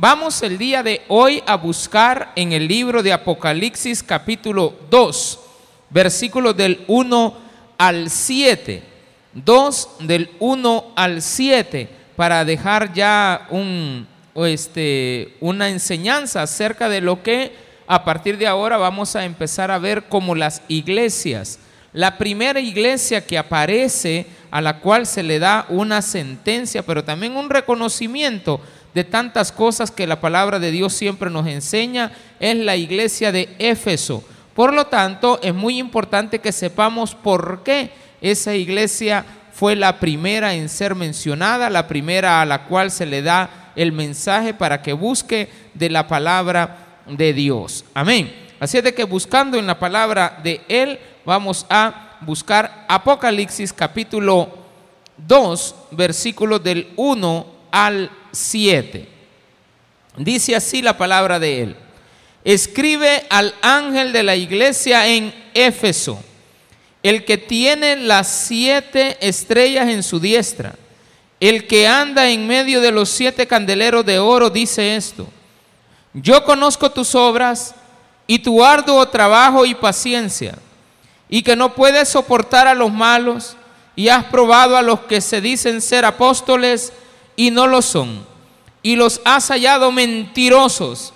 Vamos el día de hoy a buscar en el libro de Apocalipsis capítulo 2, versículos del 1 al 7. 2 del 1 al 7 para dejar ya un, este, una enseñanza acerca de lo que a partir de ahora vamos a empezar a ver como las iglesias. La primera iglesia que aparece a la cual se le da una sentencia, pero también un reconocimiento de tantas cosas que la palabra de Dios siempre nos enseña, es la iglesia de Éfeso. Por lo tanto, es muy importante que sepamos por qué esa iglesia fue la primera en ser mencionada, la primera a la cual se le da el mensaje para que busque de la palabra de Dios. Amén. Así es de que buscando en la palabra de Él, vamos a buscar Apocalipsis capítulo 2, versículos del 1 al 7. Dice así la palabra de Él. Escribe al ángel de la iglesia en Éfeso, el que tiene las siete estrellas en su diestra, el que anda en medio de los siete candeleros de oro, dice esto yo conozco tus obras y tu arduo trabajo y paciencia, y que no puedes soportar a los malos, y has probado a los que se dicen ser apóstoles y no lo son, y los has hallado mentirosos,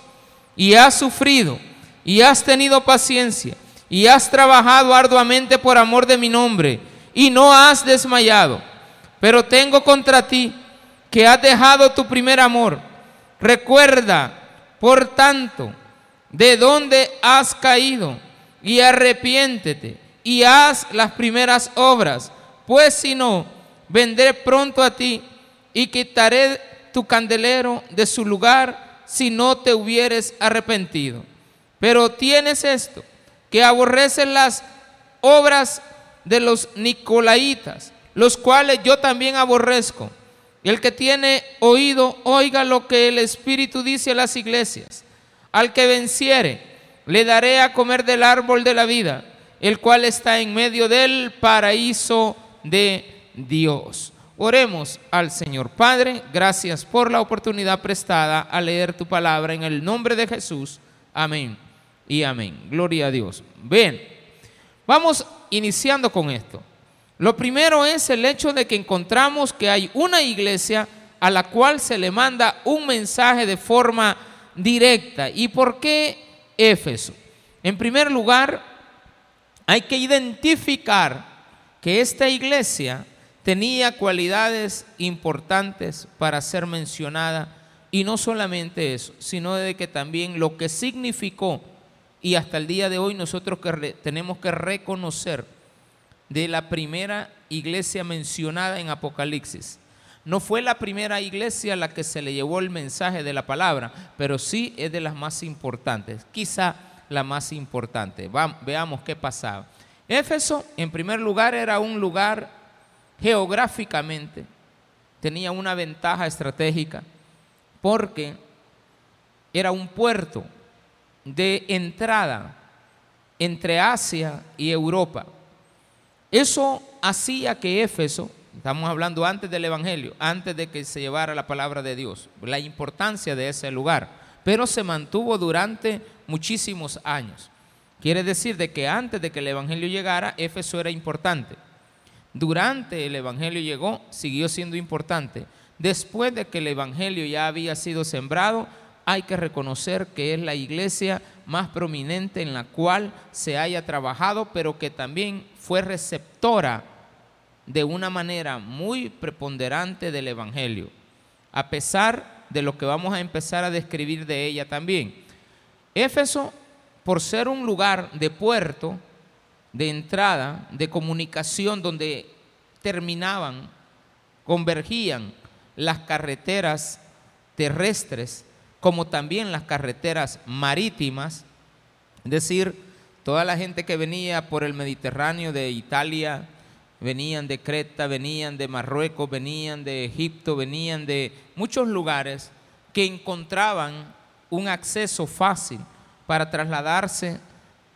y has sufrido, y has tenido paciencia, y has trabajado arduamente por amor de mi nombre, y no has desmayado. Pero tengo contra ti que has dejado tu primer amor. Recuerda por tanto, de dónde has caído y arrepiéntete y haz las primeras obras, pues si no, vendré pronto a ti y quitaré tu candelero de su lugar si no te hubieres arrepentido. Pero tienes esto, que aborreces las obras de los nicolaitas, los cuales yo también aborrezco. Y el que tiene oído, oiga lo que el Espíritu dice a las iglesias. Al que venciere, le daré a comer del árbol de la vida, el cual está en medio del paraíso de Dios. Oremos al Señor Padre, gracias por la oportunidad prestada a leer tu palabra en el nombre de Jesús. Amén y amén. Gloria a Dios. Ven, vamos iniciando con esto. Lo primero es el hecho de que encontramos que hay una iglesia a la cual se le manda un mensaje de forma directa. ¿Y por qué Éfeso? En primer lugar, hay que identificar que esta iglesia tenía cualidades importantes para ser mencionada y no solamente eso, sino de que también lo que significó y hasta el día de hoy nosotros que tenemos que reconocer de la primera iglesia mencionada en Apocalipsis. No fue la primera iglesia a la que se le llevó el mensaje de la palabra, pero sí es de las más importantes, quizá la más importante. veamos qué pasaba. Éfeso, en primer lugar, era un lugar geográficamente, tenía una ventaja estratégica, porque era un puerto de entrada entre Asia y Europa. Eso hacía que Éfeso, estamos hablando antes del Evangelio, antes de que se llevara la palabra de Dios, la importancia de ese lugar, pero se mantuvo durante muchísimos años. Quiere decir de que antes de que el Evangelio llegara, Éfeso era importante. Durante el Evangelio llegó, siguió siendo importante. Después de que el Evangelio ya había sido sembrado, hay que reconocer que es la iglesia más prominente en la cual se haya trabajado, pero que también fue receptora de una manera muy preponderante del Evangelio, a pesar de lo que vamos a empezar a describir de ella también. Éfeso, por ser un lugar de puerto, de entrada, de comunicación, donde terminaban, convergían las carreteras terrestres, como también las carreteras marítimas, es decir, Toda la gente que venía por el Mediterráneo de Italia, venían de Creta, venían de Marruecos, venían de Egipto, venían de muchos lugares que encontraban un acceso fácil para trasladarse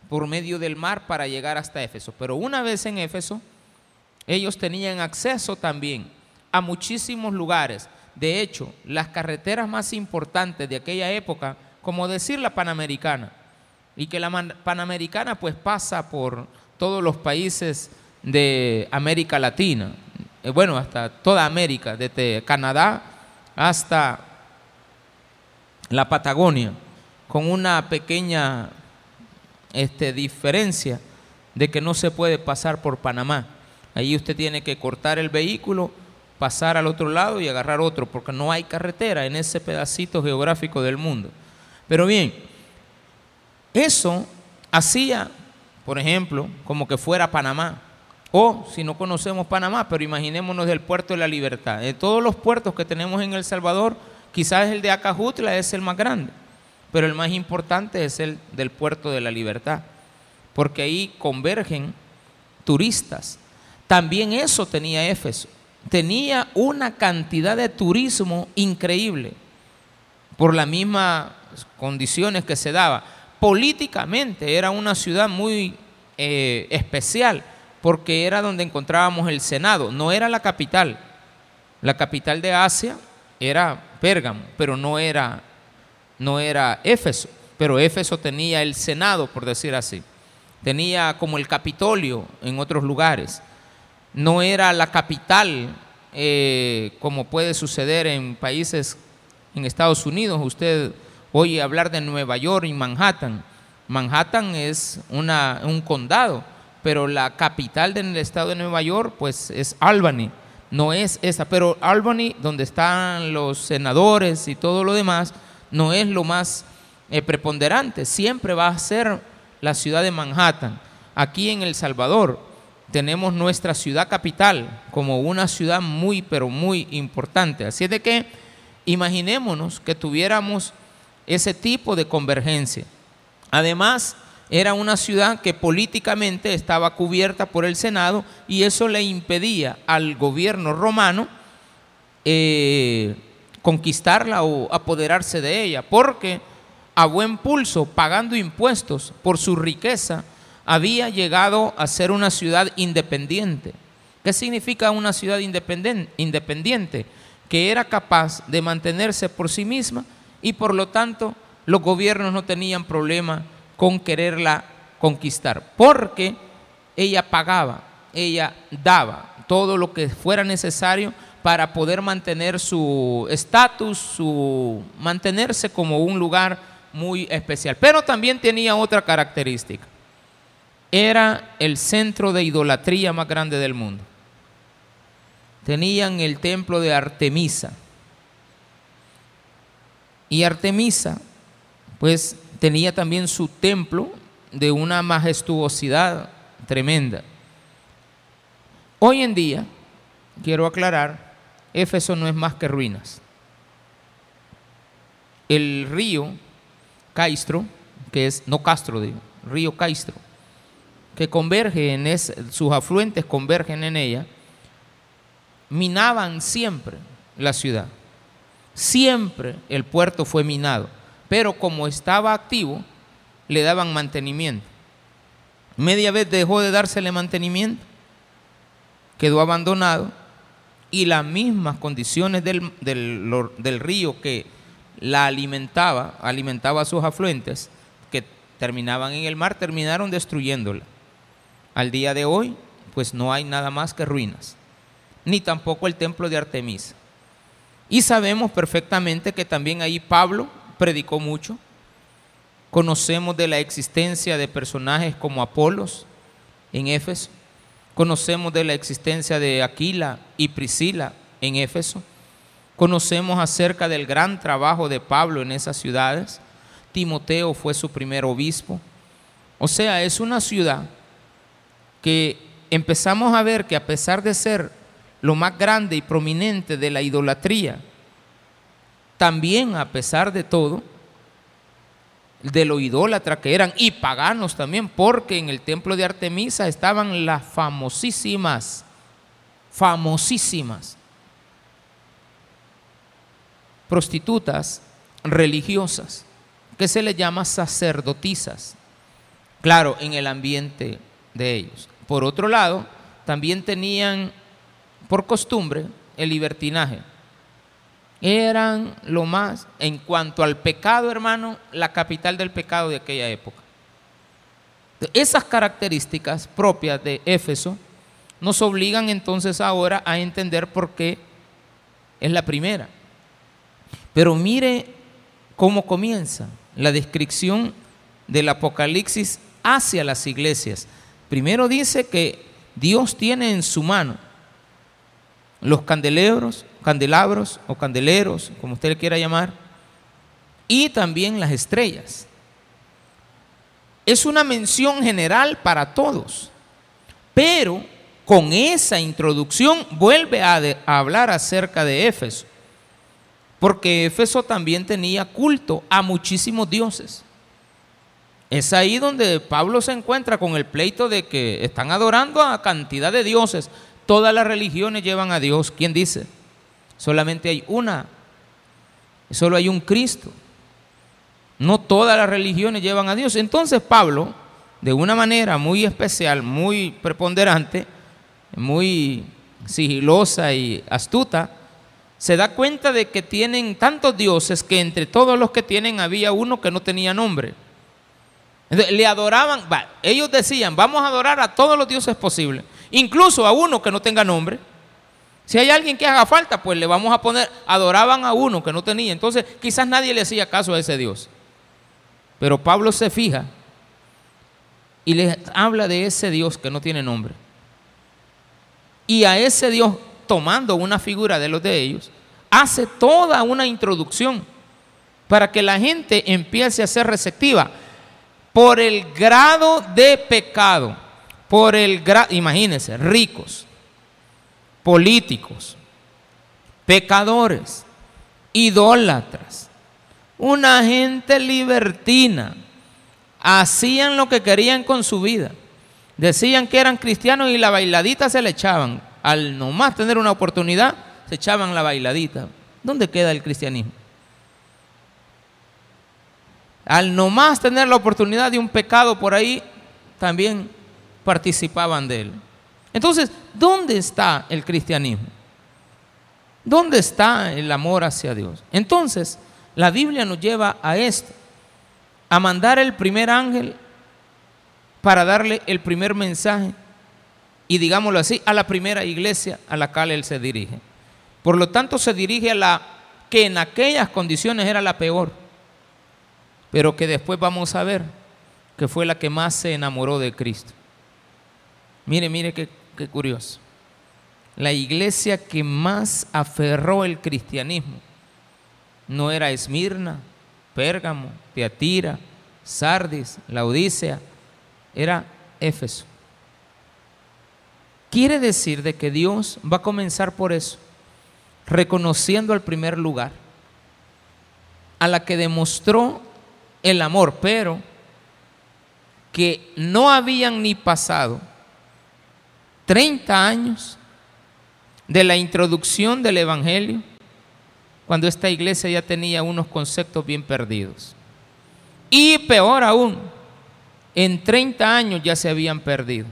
por medio del mar para llegar hasta Éfeso. Pero una vez en Éfeso, ellos tenían acceso también a muchísimos lugares De hecho, las carreteras más importantes de aquella época, como decir la Panamericana, y que la Panamericana pues pasa por todos los países de América Latina, eh, bueno, hasta toda América, desde Canadá hasta la Patagonia, con una pequeña este, diferencia de que no se puede pasar por Panamá. Ahí usted tiene que cortar el vehículo, pasar al otro lado y agarrar otro, porque no hay carretera en ese pedacito geográfico del mundo. Pero bien, eso hacía, por ejemplo, como que fuera Panamá. O si no conocemos Panamá, pero imaginémonos del puerto de la libertad. De todos los puertos que tenemos en El Salvador, quizás el de Acajutla es el más grande, pero el más importante es el del puerto de la libertad, porque ahí convergen turistas. También eso tenía Éfeso. Tenía una cantidad de turismo increíble por las mismas condiciones que se daba. Políticamente era una ciudad muy eh, especial porque era donde encontrábamos el Senado, no era la capital. La capital de Asia era Pérgamo, pero no era, no era Éfeso. Pero Éfeso tenía el Senado, por decir así. Tenía como el Capitolio en otros lugares. No era la capital, eh, como puede suceder en países en Estados Unidos. Usted oye hablar de Nueva York y Manhattan. Manhattan es una, un condado pero la capital del estado de Nueva York, pues es Albany, no es esa, pero Albany, donde están los senadores y todo lo demás, no es lo más eh, preponderante, siempre va a ser la ciudad de Manhattan. Aquí en El Salvador tenemos nuestra ciudad capital como una ciudad muy, pero muy importante. Así es de que imaginémonos que tuviéramos ese tipo de convergencia. Además, era una ciudad que políticamente estaba cubierta por el Senado y eso le impedía al gobierno romano eh, conquistarla o apoderarse de ella, porque a buen pulso, pagando impuestos por su riqueza, había llegado a ser una ciudad independiente. ¿Qué significa una ciudad independiente? Que era capaz de mantenerse por sí misma y por lo tanto los gobiernos no tenían problema con quererla conquistar, porque ella pagaba, ella daba todo lo que fuera necesario para poder mantener su estatus, su mantenerse como un lugar muy especial. Pero también tenía otra característica. Era el centro de idolatría más grande del mundo. Tenían el templo de Artemisa. Y Artemisa, pues tenía también su templo de una majestuosidad tremenda. Hoy en día, quiero aclarar, Éfeso no es más que ruinas. El río Caistro, que es, no Castro, digo, río Caistro, que converge en ese, sus afluentes convergen en ella, minaban siempre la ciudad. Siempre el puerto fue minado pero como estaba activo, le daban mantenimiento. Media vez dejó de dársele mantenimiento, quedó abandonado y las mismas condiciones del, del, río que la alimentaba, alimentaba a sus afluentes, que terminaban en el mar, terminaron destruyéndola. Al día de hoy, pues no hay nada más que ruinas, ni tampoco el templo de Artemisa. Y sabemos perfectamente que también ahí Pablo predicó mucho. Conocemos de la existencia de personajes como Apolos en Éfeso. Conocemos de la existencia de Aquila y Priscila en Éfeso. Conocemos acerca del gran trabajo de Pablo en esas ciudades. Timoteo fue su primer obispo. O sea, es una ciudad que empezamos a ver que a pesar de ser lo más grande y prominente de la idolatría, también a pesar de todo, de lo idólatra que eran y paganos también, porque en el templo de Artemisa estaban las famosísimas, famosísimas prostitutas religiosas, que se les llama sacerdotisas, claro, en el ambiente de ellos. Por otro lado, también tenían por costumbre el libertinaje eran lo más, en cuanto al pecado, hermano, la capital del pecado de aquella época. Esas características propias de Éfeso nos obligan entonces ahora a entender por qué es la primera. Pero mire cómo comienza la descripción del Apocalipsis hacia las iglesias. Primero dice que Dios tiene en su mano los candelabros, candelabros o candeleros, como usted le quiera llamar, y también las estrellas. Es una mención general para todos, pero con esa introducción vuelve a, hablar acerca de Éfeso, porque Éfeso también tenía culto a muchísimos dioses. Es ahí donde Pablo se encuentra con el pleito de que están adorando a cantidad de dioses. Todas las religiones llevan a Dios. ¿Quién dice? Solamente hay una. Solo hay un Cristo. No todas las religiones llevan a Dios. Entonces Pablo, de una manera muy especial, muy preponderante, muy sigilosa y astuta, se da cuenta de que tienen tantos dioses que entre todos los que tienen había uno que no tenía nombre le adoraban, ellos decían, vamos a adorar a todos los dioses posibles, incluso a uno que no tenga nombre. Si hay alguien que haga falta, pues le vamos a poner, adoraban a uno que no tenía. Entonces quizás nadie le hacía caso a ese Dios. Pero Pablo se fija y les habla de ese Dios que no tiene nombre. Y a ese Dios, tomando una figura de los de ellos, hace toda una introducción para que la gente empiece a ser receptiva por el grado de pecado, por el grado, imagínense, ricos, políticos, pecadores, idólatras, una gente libertina, hacían lo que querían con su vida. Decían que eran cristianos y la bailadita se le echaban. Al nomás tener una oportunidad, se echaban la bailadita. ¿Dónde queda el cristianismo? al nomás tener la oportunidad de un pecado por ahí, también participaban de él. Entonces, ¿dónde está el cristianismo? ¿Dónde está el amor hacia Dios? Entonces, la Biblia nos lleva a esto, a mandar el primer ángel para darle el primer mensaje y digámoslo así, a la primera iglesia a la cual él se dirige. Por lo tanto, se dirige a la que en aquellas condiciones era la peor pero que después vamos a ver que fue la que más se enamoró de Cristo. Mire, mire qué, curioso. La iglesia que más aferró el cristianismo no era Esmirna, Pérgamo, Teatira, Sardis, Laodicea, era Éfeso. Quiere decir de que Dios va a comenzar por eso, reconociendo al primer lugar, a la que demostró el amor, pero que no habían ni pasado 30 años de la introducción del Evangelio, cuando esta iglesia ya tenía unos conceptos bien perdidos. Y peor aún, en 30 años ya se habían perdido.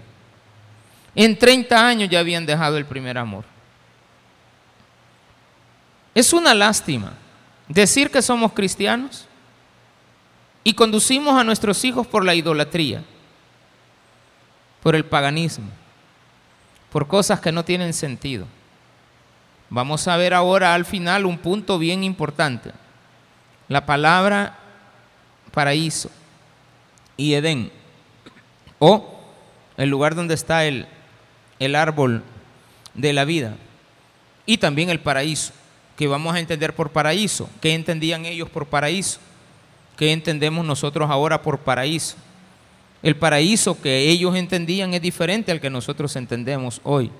En 30 años ya habían dejado el primer amor. Es una lástima decir que somos cristianos y conducimos a nuestros hijos por la idolatría, por el paganismo, por cosas que no tienen sentido. Vamos a ver ahora al final un punto bien importante. La palabra paraíso y Edén, o el lugar donde está el, el árbol de la vida, y también el paraíso, que vamos a entender por paraíso. ¿Qué entendían ellos por paraíso? ¿Qué entendemos nosotros ahora por paraíso? El paraíso que ellos entendían es diferente al que nosotros entendemos hoy.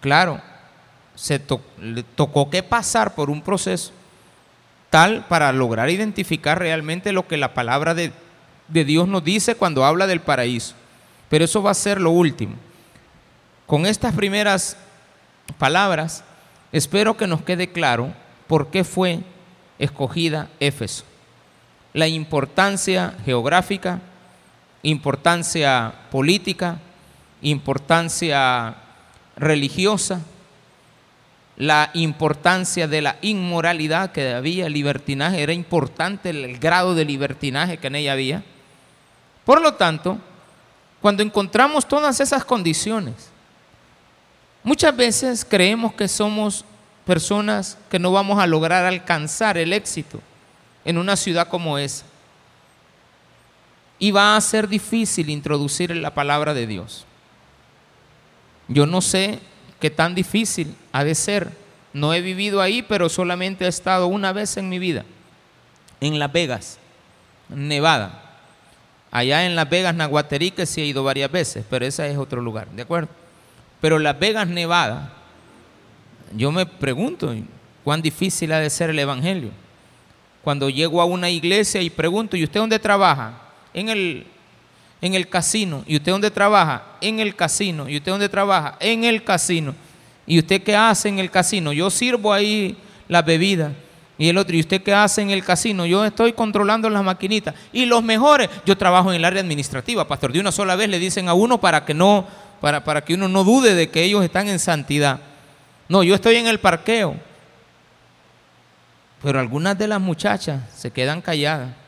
Claro, se le tocó que pasar por un proceso tal para lograr identificar realmente lo que la palabra de, de Dios nos dice cuando habla del paraíso. Pero eso va a ser lo último. Con estas primeras palabras, espero que nos quede claro por qué fue escogida Éfeso la importancia geográfica, importancia política, importancia religiosa la importancia de la inmoralidad que había, libertinaje, era importante el grado de libertinaje que en ella había. Por lo tanto, cuando encontramos todas esas condiciones, muchas veces creemos que somos personas que no vamos a lograr alcanzar el éxito en una ciudad como esa. Y va a ser difícil introducir la palabra de Dios. Yo no sé qué tan difícil ha de ser. No he vivido ahí, pero solamente he estado una vez en mi vida, en Las Vegas, Nevada. Allá en Las Vegas, Nahuaterique, sí he ido varias veces, pero ese es otro lugar, ¿de acuerdo? Pero Las Vegas, Nevada, yo me pregunto cuán difícil ha de ser el Evangelio. Cuando llego a una iglesia y pregunto, ¿y usted dónde trabaja? En el en el casino. ¿Y usted dónde trabaja? En el casino. ¿Y usted dónde trabaja? En el casino. ¿Y usted qué hace en el casino? Yo sirvo ahí la bebida. Y el otro, ¿y usted qué hace en el casino? Yo estoy controlando las maquinitas. Y los mejores, yo trabajo en el área administrativa, pastor. De una sola vez le dicen a uno para que no, para, para que uno no dude de que ellos están en santidad. No, yo estoy en el parqueo. Pero algunas de las muchachas se quedan calladas.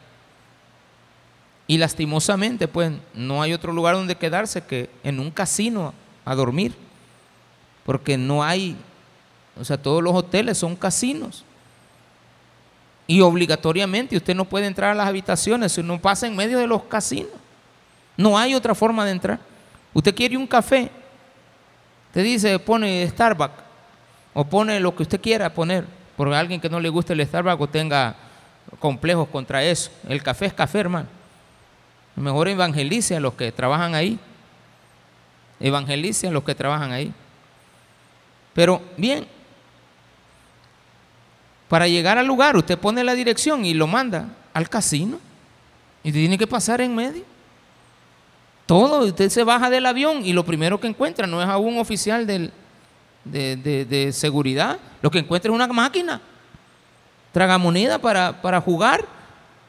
Y lastimosamente, pues no hay otro lugar donde quedarse que en un casino a dormir. Porque no hay, o sea, todos los hoteles son casinos. Y obligatoriamente usted no puede entrar a las habitaciones si no pasa en medio de los casinos. No hay otra forma de entrar. Usted quiere un café, te dice, pone Starbucks o pone lo que usted quiera poner, porque alguien que no le guste el Starbucks o tenga complejos contra eso. El café es café, hermano. Mejor evangelice a los que trabajan ahí. Evangelice a los que trabajan ahí. Pero bien, para llegar al lugar usted pone la dirección y lo manda al casino. Y tiene que pasar en medio. Todo, usted se baja del avión y lo primero que encuentra no es a un oficial de, de, seguridad, lo que encuentra es una máquina, tragamoneda para, para jugar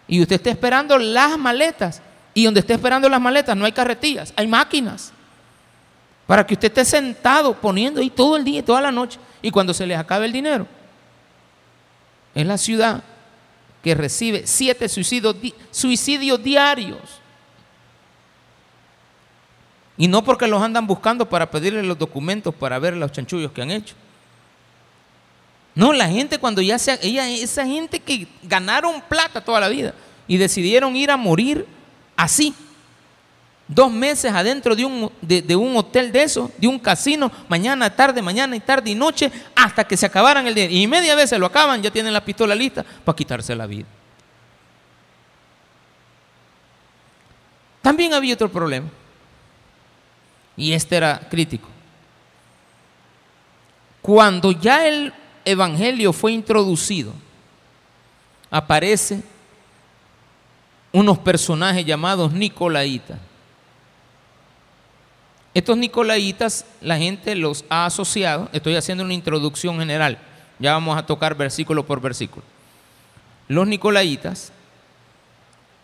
y usted está esperando las maletas y donde esté esperando las maletas no hay carretillas, hay máquinas. Para que usted esté sentado poniendo ahí todo el día y toda la noche. Y cuando se les acabe el dinero, es la ciudad que recibe siete suicidios, suicidios diarios. Y no porque los andan buscando para pedirle los documentos para ver los chanchullos que han hecho. No, la gente cuando ya se... Ella, esa gente que ganaron plata toda la vida y decidieron ir a morir así. Dos meses adentro de un, de, un hotel de eso, de un casino, mañana, tarde, mañana y tarde y noche, hasta que se acabaran el día. Y media vez se lo acaban, ya tienen la pistola lista para quitarse la vida. También había otro problema. Y este era crítico. Cuando ya el Evangelio fue introducido, aparece unos personajes llamados Nicolaitas. Estos Nicolaitas la gente los ha asociado, estoy haciendo una introducción general, ya vamos a tocar versículo por versículo. Los Nicolaitas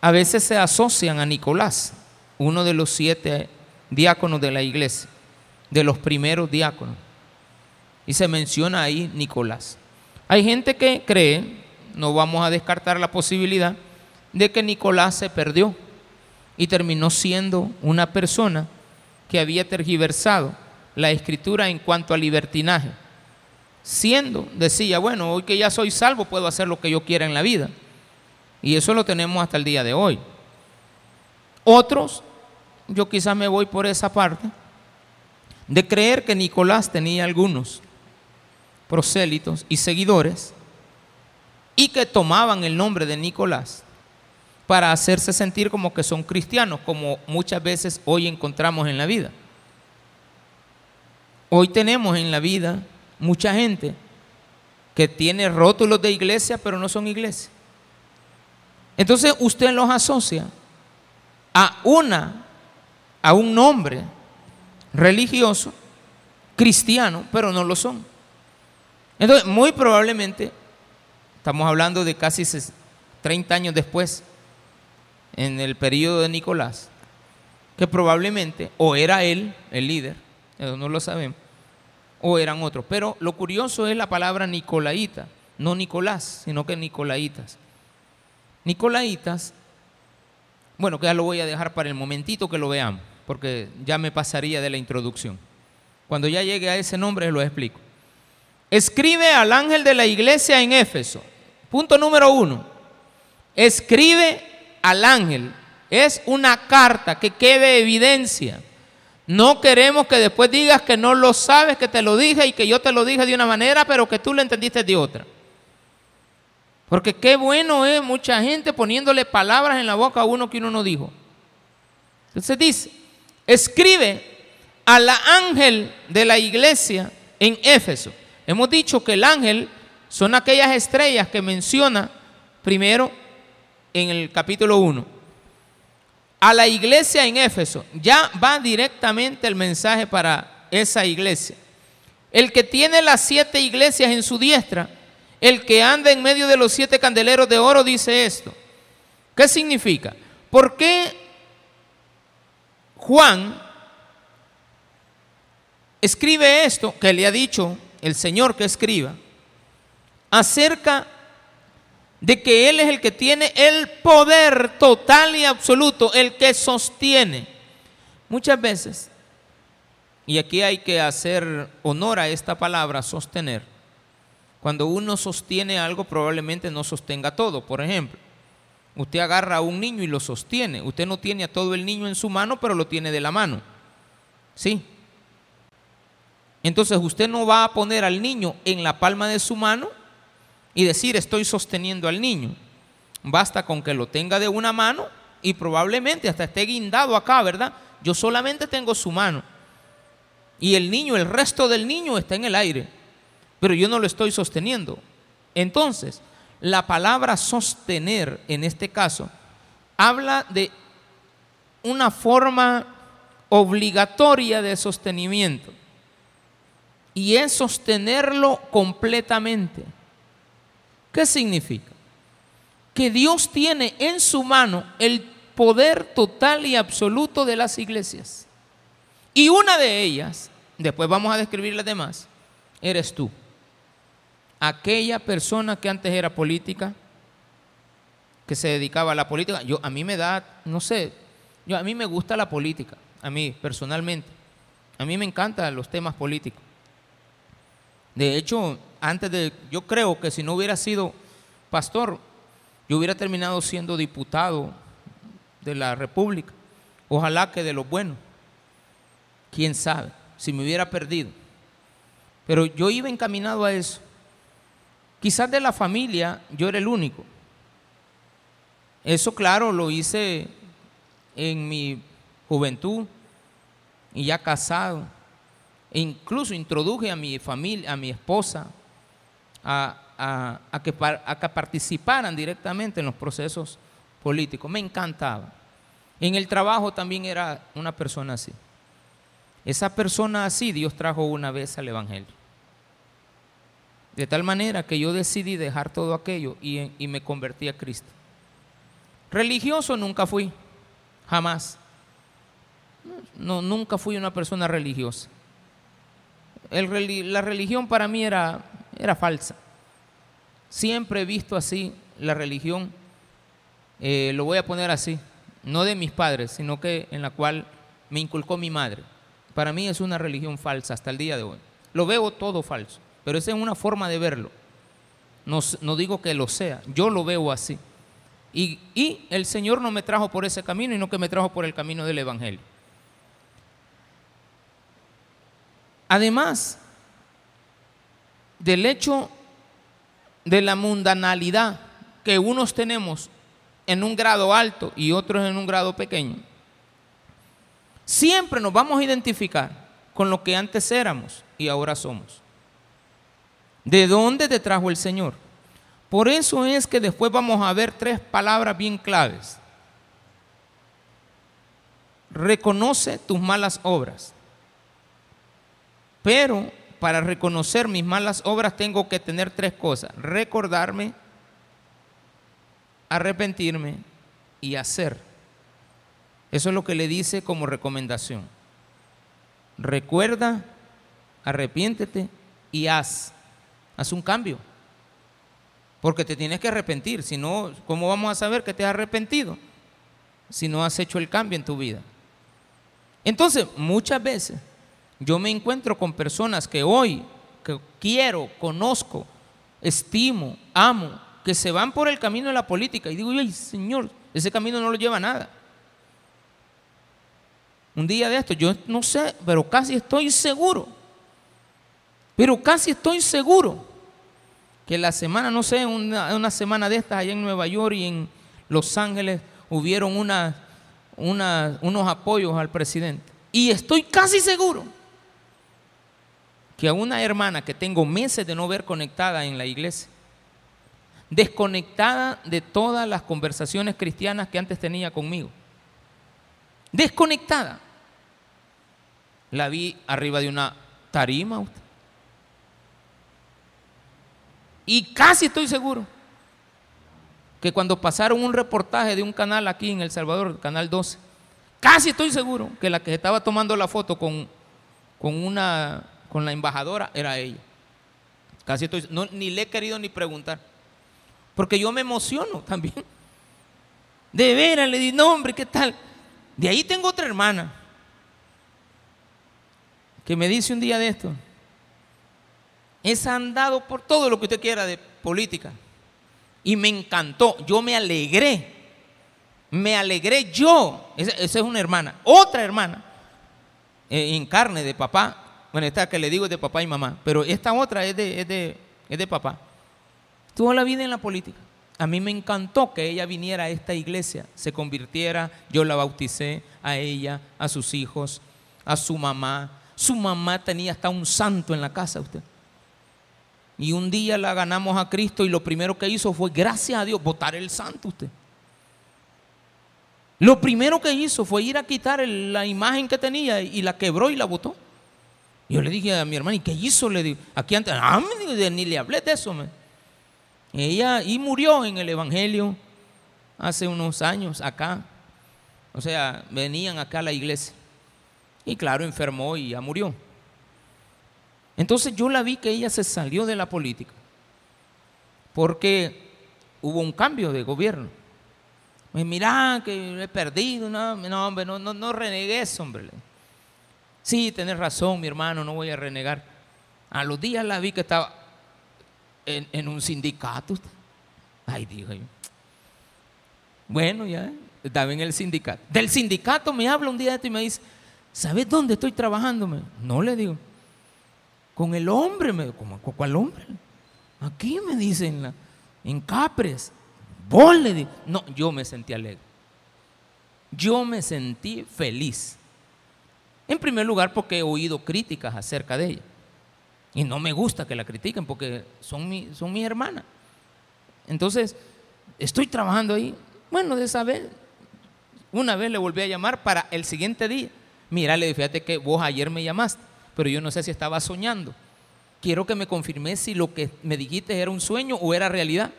a veces se asocian a Nicolás, uno de los siete diáconos de la iglesia, de los primeros diáconos. Y se menciona ahí Nicolás. Hay gente que cree, no vamos a descartar la posibilidad, de que Nicolás se perdió y terminó siendo una persona que había tergiversado la escritura en cuanto a libertinaje. Siendo, decía, bueno, hoy que ya soy salvo puedo hacer lo que yo quiera en la vida. Y eso lo tenemos hasta el día de hoy. Otros, yo quizás me voy por esa parte, de creer que Nicolás tenía algunos prosélitos y seguidores y que tomaban el nombre de Nicolás para hacerse sentir como que son cristianos, como muchas veces hoy encontramos en la vida. Hoy tenemos en la vida mucha gente que tiene rótulos de iglesia, pero no son iglesia. Entonces usted los asocia a una, a un nombre religioso, cristiano, pero no lo son. Entonces, muy probablemente, estamos hablando de casi 30 años después, en el periodo de Nicolás, que probablemente o era él el líder, no lo sabemos, o eran otros. Pero lo curioso es la palabra Nicolaita, no Nicolás, sino que Nicolaitas. Nicolaitas, bueno, que ya lo voy a dejar para el momentito que lo veamos, porque ya me pasaría de la introducción. Cuando ya llegue a ese nombre lo explico. Escribe al ángel de la iglesia en Éfeso. Punto número uno. Escribe al ángel. Es una carta que quede evidencia. No queremos que después digas que no lo sabes, que te lo dije y que yo te lo dije de una manera, pero que tú lo entendiste de otra. Porque qué bueno es mucha gente poniéndole palabras en la boca a uno que uno no dijo. Entonces dice, escribe al ángel de la iglesia en Éfeso. Hemos dicho que el ángel son aquellas estrellas que menciona primero en el capítulo 1. A la iglesia en Éfeso, ya va directamente el mensaje para esa iglesia. El que tiene las siete iglesias en su diestra, el que anda en medio de los siete candeleros de oro, dice esto. ¿Qué significa? ¿Por qué Juan escribe esto que le ha dicho el Señor que escriba acerca de que Él es el que tiene el poder total y absoluto, el que sostiene. Muchas veces, y aquí hay que hacer honor a esta palabra, sostener, cuando uno sostiene algo probablemente no sostenga todo. Por ejemplo, usted agarra a un niño y lo sostiene. Usted no tiene a todo el niño en su mano, pero lo tiene de la mano. ¿Sí? Entonces usted no va a poner al niño en la palma de su mano y decir estoy sosteniendo al niño. Basta con que lo tenga de una mano y probablemente hasta esté guindado acá, ¿verdad? Yo solamente tengo su mano. Y el niño, el resto del niño está en el aire, pero yo no lo estoy sosteniendo. Entonces, la palabra sostener en este caso habla de una forma obligatoria de sostenimiento y es sostenerlo completamente. ¿Qué significa? Que Dios tiene en su mano el poder total y absoluto de las iglesias. Y una de ellas, después vamos a describir las demás, eres tú. Aquella persona que antes era política, que se dedicaba a la política, yo a mí me da, no sé, yo a mí me gusta la política, a mí personalmente. A mí me encantan los temas políticos. De hecho, antes de, yo creo que si no hubiera sido pastor, yo hubiera terminado siendo diputado de la República. Ojalá que de lo bueno. Quién sabe, si me hubiera perdido. Pero yo iba encaminado a eso. Quizás de la familia yo era el único. Eso, claro, lo hice en mi juventud y ya casado. E incluso introduje a mi familia, a mi esposa, a, que, a que participaran directamente en los procesos políticos. Me encantaba. En el trabajo también era una persona así. Esa persona así Dios trajo una vez al Evangelio. De tal manera que yo decidí dejar todo aquello y, y, me convertí a Cristo. Religioso nunca fui, jamás. No, nunca fui una persona religiosa la religión para mí era, era falsa. Siempre he visto así la religión, eh, lo voy a poner así, no de mis padres, sino que en la cual me inculcó mi madre. Para mí es una religión falsa hasta el día de hoy. Lo veo todo falso, pero esa es una forma de verlo. No, no digo que lo sea, yo lo veo así. Y, y el Señor no me trajo por ese camino y no que me trajo por el camino del Evangelio. Además del hecho de la mundanalidad que unos tenemos en un grado alto y otros en un grado pequeño, siempre nos vamos a identificar con lo que antes éramos y ahora somos. ¿De dónde te trajo el Señor? Por eso es que después vamos a ver tres palabras bien claves. Reconoce tus malas obras. Pero para reconocer mis malas obras tengo que tener tres cosas. Recordarme, arrepentirme y hacer. Eso es lo que le dice como recomendación. Recuerda, arrepiéntete y haz, haz un cambio. Porque te tienes que arrepentir, si no, ¿cómo vamos a saber que te has arrepentido? Si no has hecho el cambio en tu vida. Entonces, muchas veces yo me encuentro con personas que hoy que quiero, conozco, estimo, amo, que se van por el camino de la política y digo, ay Señor, ese camino no lo lleva a nada. Un día de esto, yo no sé, pero casi estoy seguro, pero casi estoy seguro que la semana, no sé, una, semana de estas allá en Nueva York y en Los Ángeles hubieron unos apoyos al presidente. Y estoy casi seguro que a una hermana que tengo meses de no ver conectada en la iglesia, desconectada de todas las conversaciones cristianas que antes tenía conmigo, desconectada, la vi arriba de una tarima. Y casi estoy seguro que cuando pasaron un reportaje de un canal aquí en El Salvador, Canal 12, casi estoy seguro que la que estaba tomando la foto con, con una con la embajadora era ella. Casi estoy, ni le he querido ni preguntar. Porque yo me emociono también. De veras, le di, no hombre, ¿qué tal? De ahí tengo otra hermana que me dice un día de esto, es andado por todo lo que usted quiera de política. Y me encantó, yo me alegré, me alegré yo, esa, es una hermana, otra hermana, eh, en carne de papá, bueno, esta que le digo es de papá y mamá, pero esta otra es de, es de, es de papá. Tuvo la vida en la política. A mí me encantó que ella viniera a esta iglesia, se convirtiera, yo la bauticé a ella, a sus hijos, a su mamá. Su mamá tenía hasta un santo en la casa, usted. Y un día la ganamos a Cristo y lo primero que hizo fue, gracias a Dios, votar el santo usted. Lo primero que hizo fue ir a quitar la imagen que tenía y la quebró y la botó. Yo le dije a mi hermana, ¿y qué hizo? Le digo, aquí antes, ah, ni le hablé de eso. Ella, y murió en el Evangelio hace unos años acá. O sea, venían acá a la iglesia. Y claro, enfermó y ya murió. Entonces yo la vi que ella se salió de la política. Porque hubo un cambio de gobierno. Me mira que he perdido. No, no hombre, no, no, no renegues, hombre. Sí, tenés razón, mi hermano, no voy a renegar. A los días la vi que estaba en, un sindicato. Ay, dije yo. Bueno, ya, estaba en el sindicato. Del sindicato me habla un día de esto y me dice, ¿sabes dónde estoy trabajando? No le digo. Con el hombre, me ¿con cuál hombre? Aquí me dicen, en Capres. Vos le digo. No, yo me sentí alegre. Yo me sentí feliz. En primer lugar porque he oído críticas acerca de ella. Y no me gusta que la critiquen porque son mi, son mi hermana. Entonces, estoy trabajando ahí. Bueno, de esa vez, una vez le volví a llamar para el siguiente día. Mira, le dije, fíjate que vos ayer me llamaste, pero yo no sé si estaba soñando. Quiero que me confirmes si lo que me dijiste era un sueño o era realidad.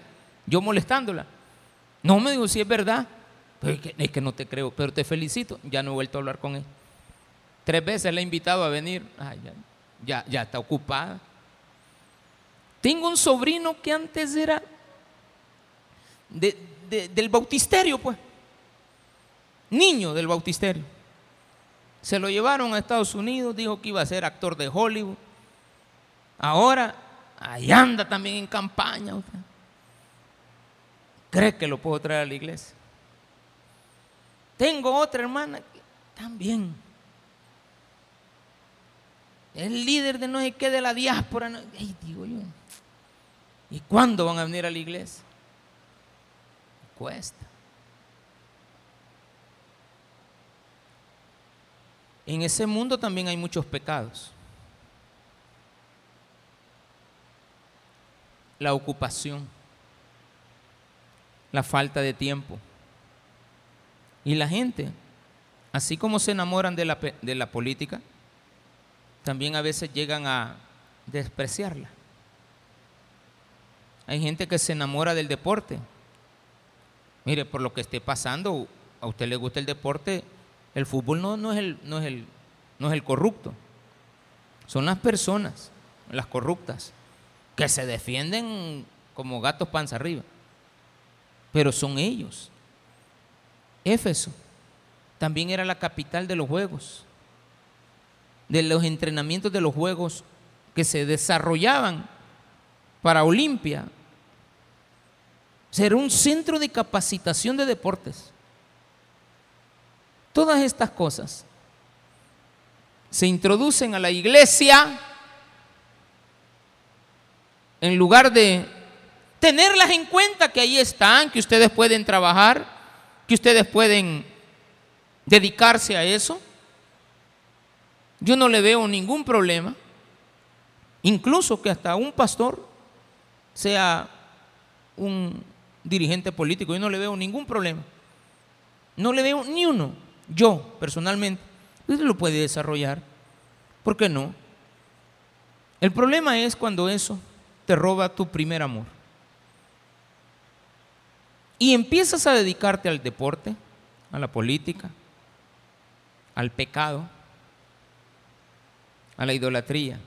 Yo molestándola. No me dijo si es verdad. Es que, es que no te creo, pero te felicito. Ya no he vuelto a hablar con él. Tres veces le he invitado a venir. ya, ya, está ocupada. Tengo un sobrino que antes era del bautisterio, pues. Niño del bautisterio. Se lo llevaron a Estados Unidos, dijo que iba a ser actor de Hollywood. Ahora, ahí anda también en campaña. ¿Cree que lo puedo traer a la iglesia? Tengo otra hermana también el líder de no sé qué de la diáspora. digo yo. ¿Y cuándo van a venir a la iglesia? Cuesta. En ese mundo también hay muchos pecados. La ocupación, la falta de tiempo. Y la gente, así como se enamoran de la, de la política, también a veces llegan a despreciarla. Hay gente que se enamora del deporte. Mire, por lo que esté pasando, a usted le gusta el deporte, el fútbol no, no, es, el, no, es, el, no es el corrupto. son las personas, las corruptas, que se defienden como gatos panza arriba. Pero son ellos. Éfeso también era la capital de los juegos, de los entrenamientos de los juegos que se desarrollaban para Olimpia. Será un centro de capacitación de deportes. Todas estas cosas se introducen a la iglesia en lugar de tenerlas en cuenta que ahí están, que ustedes pueden trabajar, que ustedes pueden dedicarse a eso. Yo no le veo ningún problema. Incluso que hasta un pastor sea un dirigente político, yo no le veo ningún problema. No le veo ni uno, yo personalmente. Usted lo puede desarrollar. ¿Por qué no? El problema es cuando eso te roba tu primer amor. Y empiezas a dedicarte al deporte, a la política, al pecado, a la idolatría,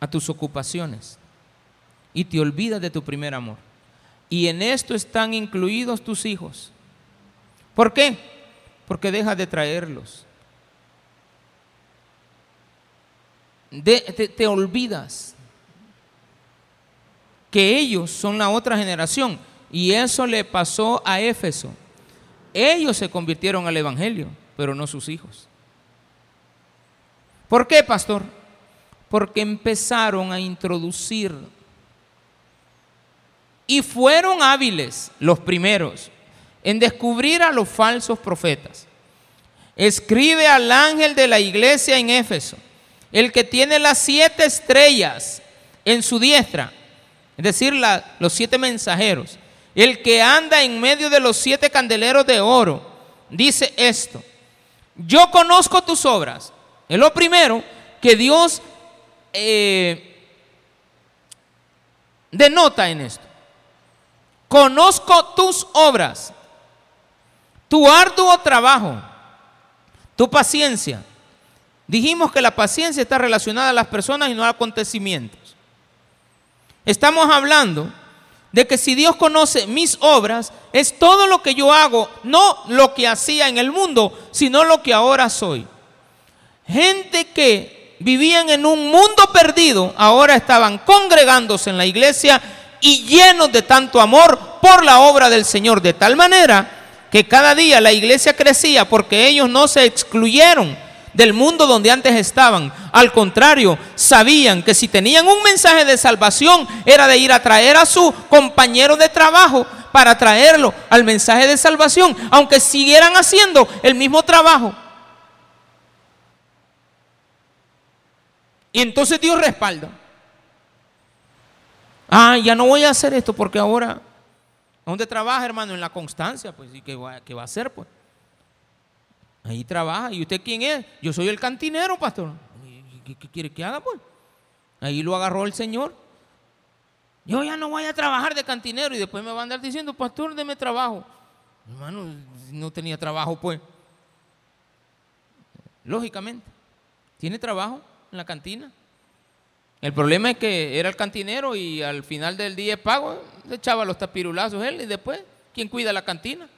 a tus ocupaciones y te olvidas de tu primer amor. Y en esto están incluidos tus hijos. ¿Por qué? Porque dejas de traerlos. te, te olvidas que ellos son la otra generación. Y eso le pasó a Éfeso. Ellos se convirtieron al Evangelio, pero no sus hijos. ¿Por qué, pastor? Porque empezaron a introducir y fueron hábiles los primeros en descubrir a los falsos profetas. Escribe al ángel de la iglesia en Éfeso, el que tiene las siete estrellas en su diestra, es decir, los siete mensajeros, el que anda en medio de los siete candeleros de oro, dice esto, yo conozco tus obras. Es lo primero que Dios eh, denota en esto. Conozco tus obras, tu arduo trabajo, tu paciencia. Dijimos que la paciencia está relacionada a las personas y no a acontecimientos. Estamos hablando de que si Dios conoce mis obras, es todo lo que yo hago, no lo que hacía en el mundo, sino lo que ahora soy. Gente que vivían en un mundo perdido, ahora estaban congregándose en la iglesia y llenos de tanto amor por la obra del Señor, de tal manera que cada día la iglesia crecía porque ellos no se excluyeron del mundo donde antes estaban. Al contrario, sabían que si tenían un mensaje de salvación era de ir a traer a su compañero de trabajo para traerlo al mensaje de salvación, aunque siguieran haciendo el mismo trabajo. Y entonces Dios respalda. Ah, ya no voy a hacer esto porque ahora, ¿dónde trabaja, hermano? En la constancia, pues, ¿y qué va, qué a hacer, pues? Ahí trabaja. ¿Y usted quién es? Yo soy el cantinero, pastor. ¿Qué, quiere que haga, pues? Ahí lo agarró el Señor. Yo ya no voy a trabajar de cantinero y después me va a andar diciendo, pastor, deme trabajo. Hermano, no tenía trabajo, pues. Lógicamente, tiene trabajo en la cantina. El problema es que era el cantinero y al final del día de pago le echaba los tapirulazos él y después, ¿quién cuida la cantina?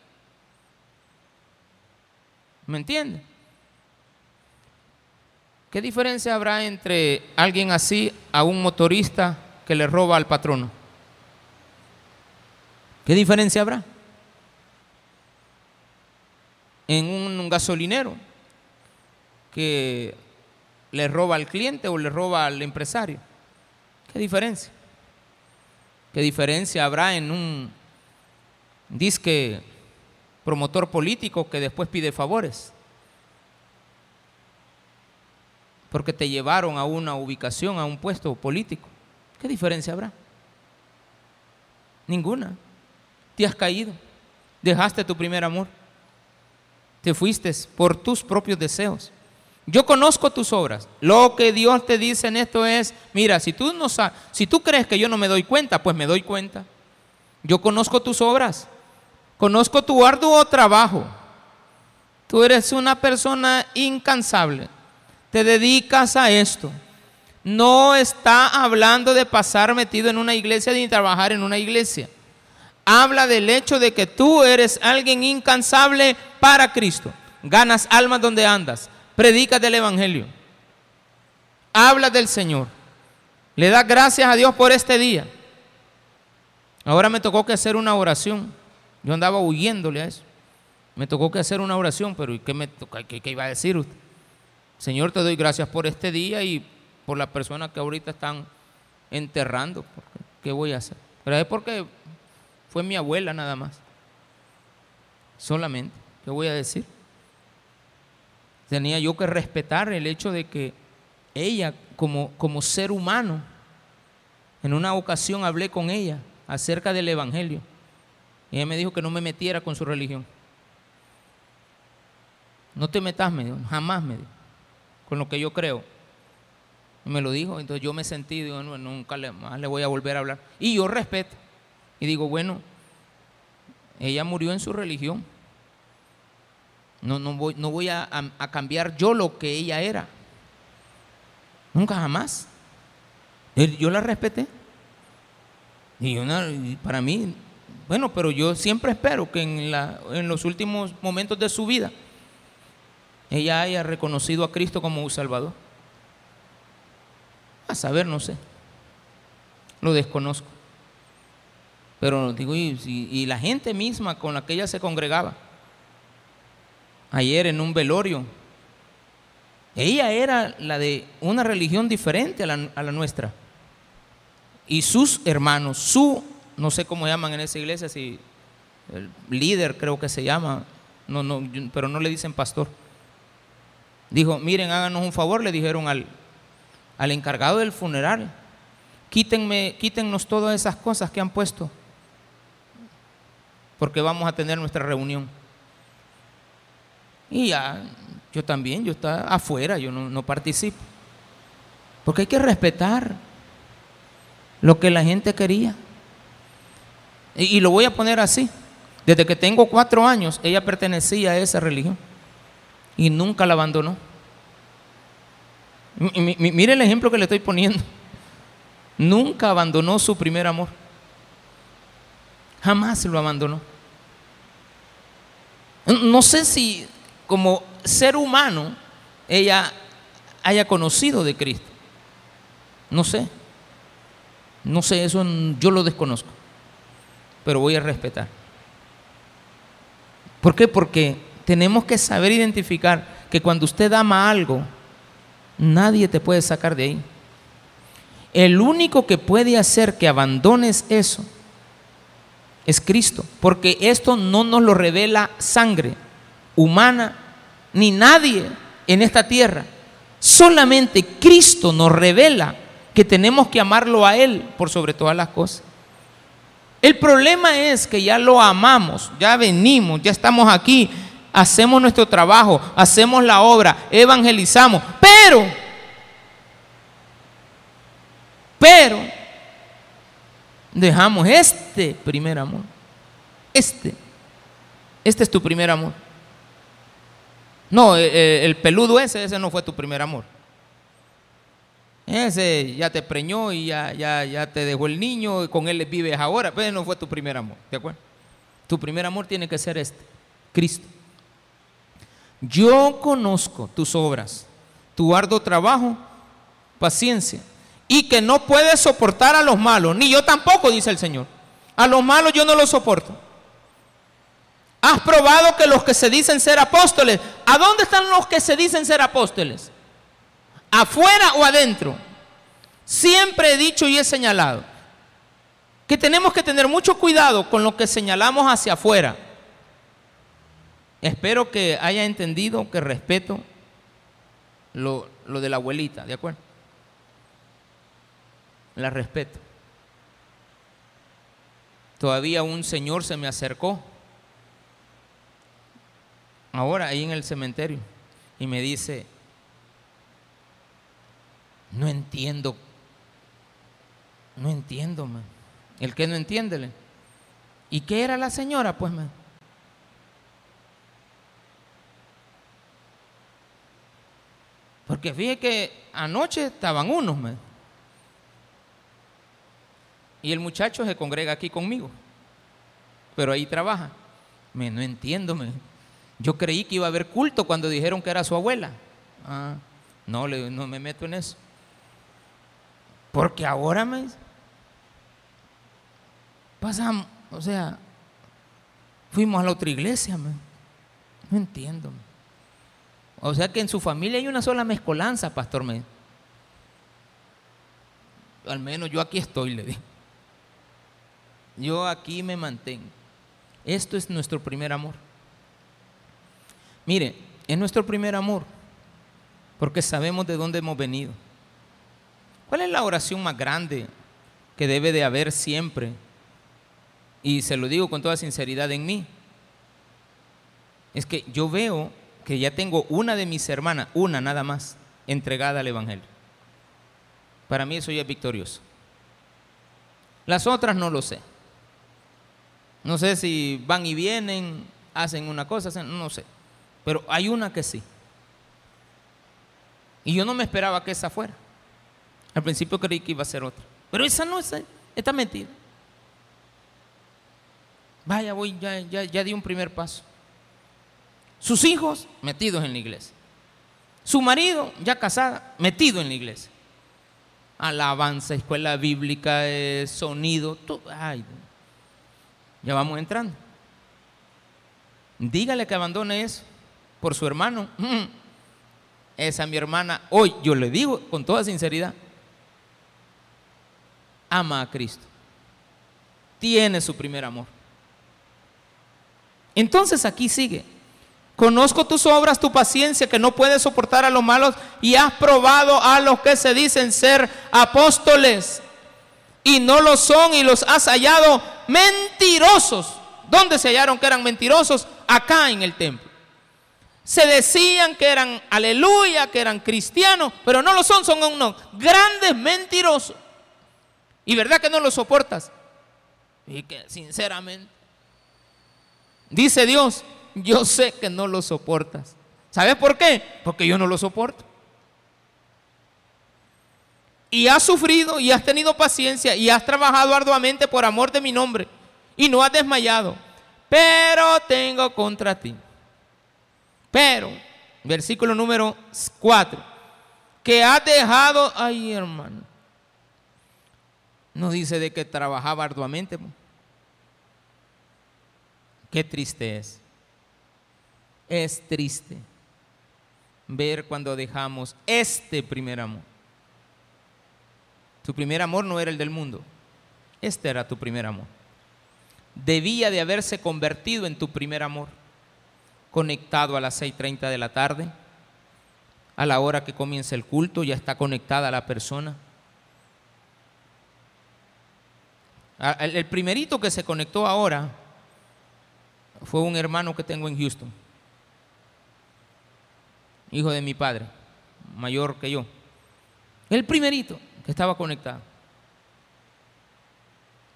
¿Me entiende? ¿Qué diferencia habrá entre alguien así a un motorista que le roba al patrono? ¿Qué diferencia habrá? En un gasolinero que le roba al cliente o le roba al empresario. ¿Qué diferencia? ¿Qué diferencia habrá en un disque promotor político que después pide favores. Porque te llevaron a una ubicación, a un puesto político. ¿Qué diferencia habrá? Ninguna. Te has caído. Dejaste tu primer amor. Te fuiste por tus propios deseos. Yo conozco tus obras. Lo que Dios te dice en esto es, mira, si tú no si tú crees que yo no me doy cuenta, pues me doy cuenta. Yo conozco tus obras. Conozco tu arduo trabajo. Tú eres una persona incansable. te dedicas a esto. No está hablando de pasar metido en una iglesia ni trabajar en una iglesia. Habla del hecho de que tú eres alguien incansable para Cristo. Ganas almas donde andas. Predicas del Evangelio. Habla del Señor. Le das gracias a Dios por este día. Ahora me tocó que hacer una oración. Yo andaba huyéndole a eso. Me tocó que hacer una oración, pero ¿qué, me, qué, qué iba a decir usted? Señor, te doy gracias por este día y por las personas que ahorita están enterrando. ¿Qué voy a hacer? Es porque fue mi abuela nada más. Solamente. ¿Qué voy a decir? Tenía yo que respetar el hecho de que ella, como, como ser humano, en una ocasión hablé con ella acerca del Evangelio. Y ella me dijo que no me metiera con su religión. No te metas, me dijo, jamás me dijo, con lo que yo creo. Y me lo dijo, entonces yo me sentí, digo, nunca le, más le voy a volver a hablar. Y yo respeto. Y digo, bueno, ella murió en su religión. No, no voy, no voy a, cambiar yo lo que ella era. Nunca jamás. Yo la respeté. Y para mí, bueno, pero yo siempre espero que en, la, en los últimos momentos de su vida ella haya reconocido a Cristo como un Salvador. A saber, no sé. Lo desconozco. Pero digo, y, la gente misma con la que ella se congregaba, ayer en un velorio, ella era la de una religión diferente a la, nuestra. Y sus hermanos, su, no sé cómo llaman en esa iglesia, si el líder creo que se llama, no, no, pero no le dicen pastor. Dijo, miren, háganos un favor, le dijeron al, al encargado del funeral, quítenme, quítennos todas esas cosas que han puesto porque vamos a tener nuestra reunión. Y ya, yo también, yo estaba afuera, yo no, participo. Porque hay que respetar lo que la gente quería. Y, y, lo voy a poner así. Desde que tengo cuatro años, ella pertenecía a esa religión. Y nunca la abandonó. mire el ejemplo que le estoy poniendo. Nunca abandonó su primer amor. Jamás lo abandonó. No sé si como ser humano ella haya conocido de Cristo. No sé. No sé, eso yo lo desconozco. Pero voy a respetar. ¿Por qué? Porque tenemos que saber identificar que cuando usted ama algo, nadie te puede sacar de ahí. El único que puede hacer que abandones eso es Cristo, porque esto no nos lo revela sangre humana ni nadie en esta tierra. Solamente Cristo nos revela que tenemos que amarlo a Él por sobre todas las cosas. El problema es que ya lo amamos, ya venimos, ya estamos aquí, hacemos nuestro trabajo, hacemos la obra, evangelizamos, pero, pero, dejamos este primer amor. Este. Este es tu primer amor. No, eh, eh, el, peludo ese, ese no fue tu primer amor. Ese ya te preñó y ya, ya, ya te dejó el niño y con él vives ahora, pero no fue tu primer amor, ¿de acuerdo? Tu primer amor tiene que ser este, Cristo. Yo conozco tus obras, tu arduo trabajo, paciencia, y que no puedes soportar a los malos, ni yo tampoco, dice el Señor. A los malos yo no los soporto. Has probado que los que se dicen ser apóstoles, ¿a dónde están los que se dicen ser apóstoles? ¿Afuera o adentro? Siempre he dicho y he señalado que tenemos que tener mucho cuidado con lo que señalamos hacia afuera. Espero que haya entendido que respeto lo, lo de la abuelita, ¿de acuerdo? la respeto. Todavía un señor se me acercó, ahora ahí en el cementerio, y me dice, no entiendo, no entiendo, man. El que no entiende. ¿Y qué era la señora? Pues, man. Porque fíjese que anoche estaban unos, me. Y el muchacho se congrega aquí conmigo. Pero ahí trabaja. Me, no entiendo, me. Yo creí que iba a haber culto cuando dijeron que era su abuela. Ah, no, no me meto en eso. Porque ahora me pasamos, o sea, fuimos a la otra iglesia, me. no entiendo. O sea que en su familia hay una sola mezcolanza, pastor. Me. Al menos yo aquí estoy, le digo. Yo aquí me mantengo. Esto es nuestro primer amor. Mire, es nuestro primer amor, porque sabemos de dónde hemos venido. ¿Cuál es la oración más grande que debe de haber siempre? Y se lo digo con toda sinceridad en mí. Es que yo veo que ya tengo una de mis hermanas, una nada más, entregada al Evangelio. Para mí eso ya es victorioso. Las otras no lo sé. No sé si van y vienen, hacen una cosa, no sé. Pero hay una que sí. Y yo no me esperaba que esa fuera. Al principio creí que iba a ser otra. Pero esa no es, esta mentira. Vaya, voy, ya, ya, ya di un primer paso. Sus hijos metidos en la iglesia. Su marido, ya casada, metido en la iglesia. Alabanza, escuela bíblica, eh, sonido. Ay, ya vamos entrando. Dígale que abandone eso por su hermano. Esa mi hermana, hoy yo le digo con toda sinceridad, ama a Cristo. Tiene su primer amor. Entonces aquí sigue. Conozco tus obras, tu paciencia, que no puedes soportar a los malos y has probado a los que se dicen ser apóstoles y no lo son y los has hallado mentirosos. ¿Dónde se hallaron que eran mentirosos? Acá en el templo. Se decían que eran aleluya, que eran cristianos, pero no lo son, son unos grandes mentirosos. ¿Y verdad que no lo soportas? Y que sinceramente, dice Dios, yo sé que no lo soportas. ¿Sabes por qué? Porque yo no lo soporto. Y has sufrido y has tenido paciencia y has trabajado arduamente por amor de mi nombre y no has desmayado. Pero tengo contra ti. Pero, versículo número 4, que has dejado, ay hermano, no dice de que trabajaba arduamente. Qué triste es. Es triste ver cuando dejamos este primer amor. Tu primer amor no era el del mundo. Este era tu primer amor. Debía de haberse convertido en tu primer amor. Conectado a las 6.30 de la tarde. A la hora que comienza el culto ya está conectada la persona. El primerito que se conectó ahora fue un hermano que tengo en Houston. Hijo de mi padre, mayor que yo. El primerito que estaba conectado.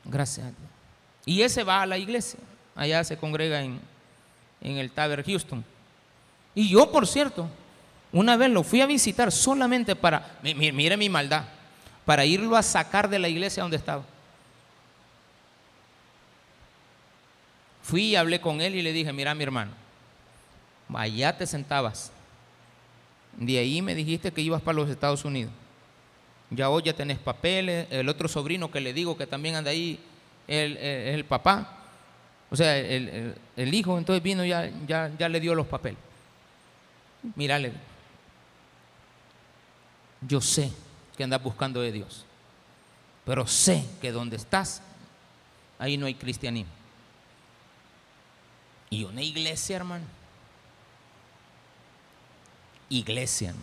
Gracias a Dios. Y ese va a la iglesia. Allá se congrega en, en el Taber Houston. Y yo, por cierto, una vez lo fui a visitar solamente para, mire mi maldad, para irlo a sacar de la iglesia donde estaba. Fui y hablé con él y le dije, mira mi hermano, allá te sentabas. De ahí me dijiste que ibas para los Estados Unidos. Ya hoy ya tenés papeles, el otro sobrino que le digo que también anda ahí, es el, papá, o sea, el, hijo, entonces vino ya, ya, ya le dio los papeles. Mírale, yo sé que andas buscando de Dios, pero sé que donde estás, ahí no hay cristianismo. Y una iglesia, hermano. Iglesia.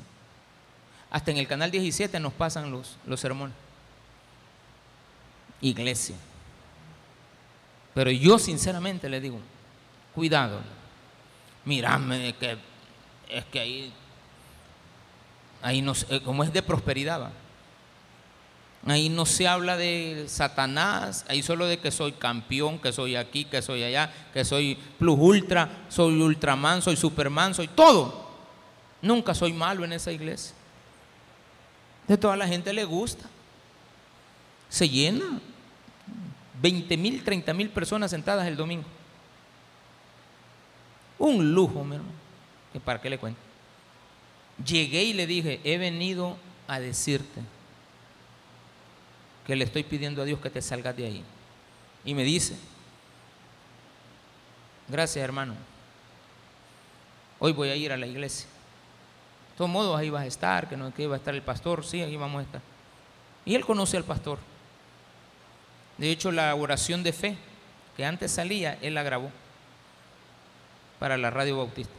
Hasta en el canal 17 nos pasan los, los sermones. Iglesia. Pero yo sinceramente le digo, cuidado. Mírame que es que ahí, ahí no, eh, como es de prosperidad. Ahí no se habla de Satanás, ahí solo de que soy campeón, que soy aquí, que soy allá, que soy plus ultra, soy ultraman, soy superman, soy todo. Nunca soy malo en esa iglesia. De toda la gente le gusta. Se llena. 20 mil, 30 mil personas sentadas el domingo. Un lujo, mi hermano. ¿Para qué le cuento? Llegué y le dije, he venido a decirte que le estoy pidiendo a Dios que te salgas de ahí. Y me dice, gracias hermano, hoy voy a ir a la iglesia. De todos modos, ahí vas a estar, que no que iba a estar el pastor, sí, ahí vamos a estar. Y él conoce al pastor. De hecho, la oración de fe que antes salía, él la grabó para la radio bautista.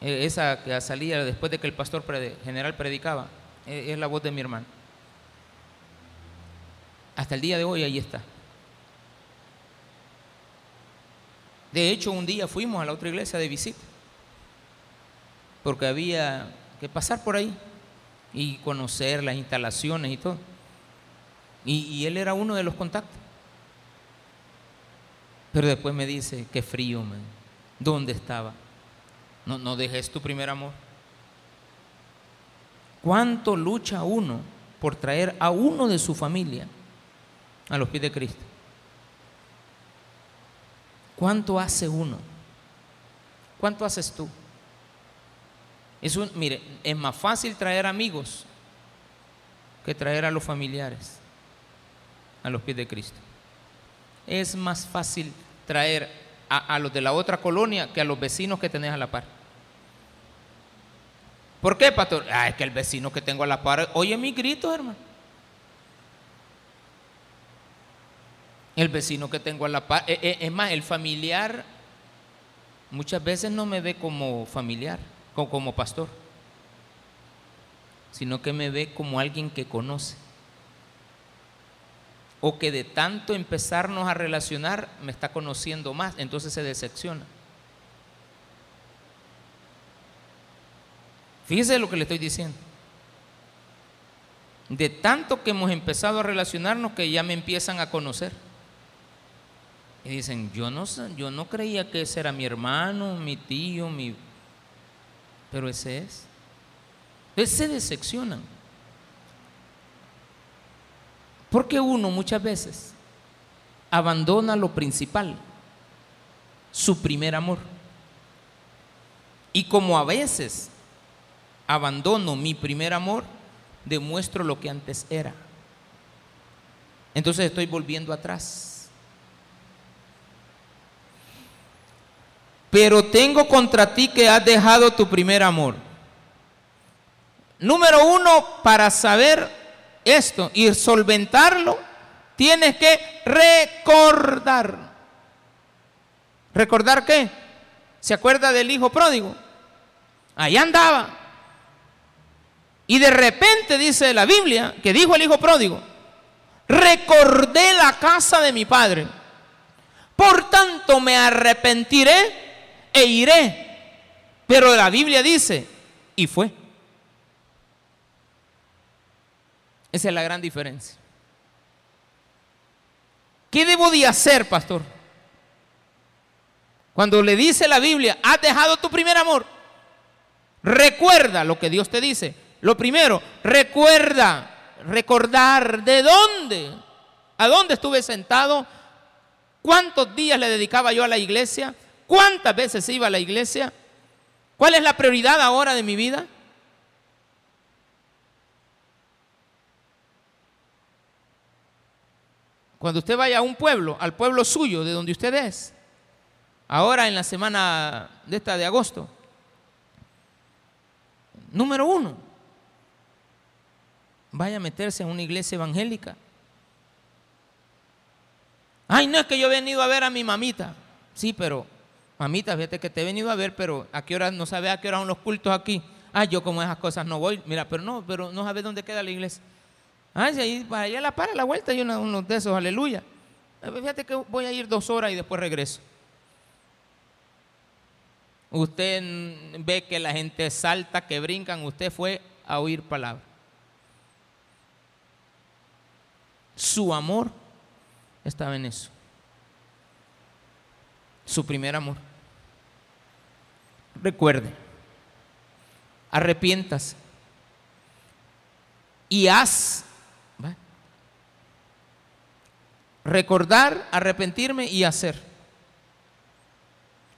E, esa que salía después de que el pastor general predicaba, e, es la voz de mi hermano. Hasta el día de hoy ahí está. De hecho, un día fuimos a la otra iglesia de visita, porque había que pasar por ahí y conocer las instalaciones y todo. Y, él era uno de los contactos. Pero después me dice, qué frío, man. ¿dónde estaba? No, no dejes tu primer amor. ¿Cuánto lucha uno por traer a uno de su familia a los pies de Cristo? ¿Cuánto hace uno? ¿Cuánto haces tú? Es un, mire, es más fácil traer amigos que traer a los familiares a los pies de Cristo. Es más fácil traer a, los de la otra colonia que a los vecinos que tenés a la par. ¿Por qué, pastor? Ah, es que el vecino que tengo a la par oye mi grito, hermano. El vecino que tengo a la par, eh, eh, es más, el familiar muchas veces no me ve como familiar, como, pastor, sino que me ve como alguien que conoce. O que de tanto empezarnos a relacionar me está conociendo más, entonces se decepciona. Fíjese lo que le estoy diciendo. De tanto que hemos empezado a relacionarnos que ya me empiezan a conocer. Y dicen, yo no, yo no creía que ese era mi hermano, mi tío, mi... Pero ese es. Entonces se decepcionan. Porque uno muchas veces abandona lo principal, su primer amor. Y como a veces abandono mi primer amor, demuestro lo que antes era. Entonces estoy volviendo atrás. Pero tengo contra ti que has dejado tu primer amor. Número uno, para saber esto y solventarlo, tienes que recordar. ¿Recordar qué? ¿Se acuerda del hijo pródigo? Ahí andaba. Y de repente dice la Biblia que dijo el hijo pródigo, recordé la casa de mi padre. Por tanto me arrepentiré e iré. Pero la Biblia dice, y fue. Esa es la gran diferencia. ¿Qué debo de hacer, pastor? Cuando le dice la Biblia, has dejado tu primer amor, recuerda lo que Dios te dice. Lo primero, recuerda, recordar de dónde, a dónde estuve sentado, cuántos días le dedicaba yo a la iglesia, cuántas veces iba a la iglesia, cuál es la prioridad ahora de mi vida. Cuando usted vaya a un pueblo, al pueblo suyo, de donde usted es, ahora en la semana de esta de agosto, número uno, vaya a meterse en una iglesia evangélica. Ay, no es que yo he venido a ver a mi mamita. Sí, pero, mamita, fíjate que te he venido a ver, pero a qué hora, no sabe a qué hora son los cultos aquí. Ah, yo como esas cosas no voy. Mira, pero no, pero no sabes dónde queda la iglesia. Ah, si ahí, para allá la para la vuelta hay uno, de esos, aleluya. Eh, fíjate que voy a ir dos horas y después regreso. Usted ve que la gente salta, que brincan, usted fue a oír palabras. Su amor estaba en eso. Su primer amor. Recuerde, arrepientas y haz. Recordar, arrepentirme y hacer.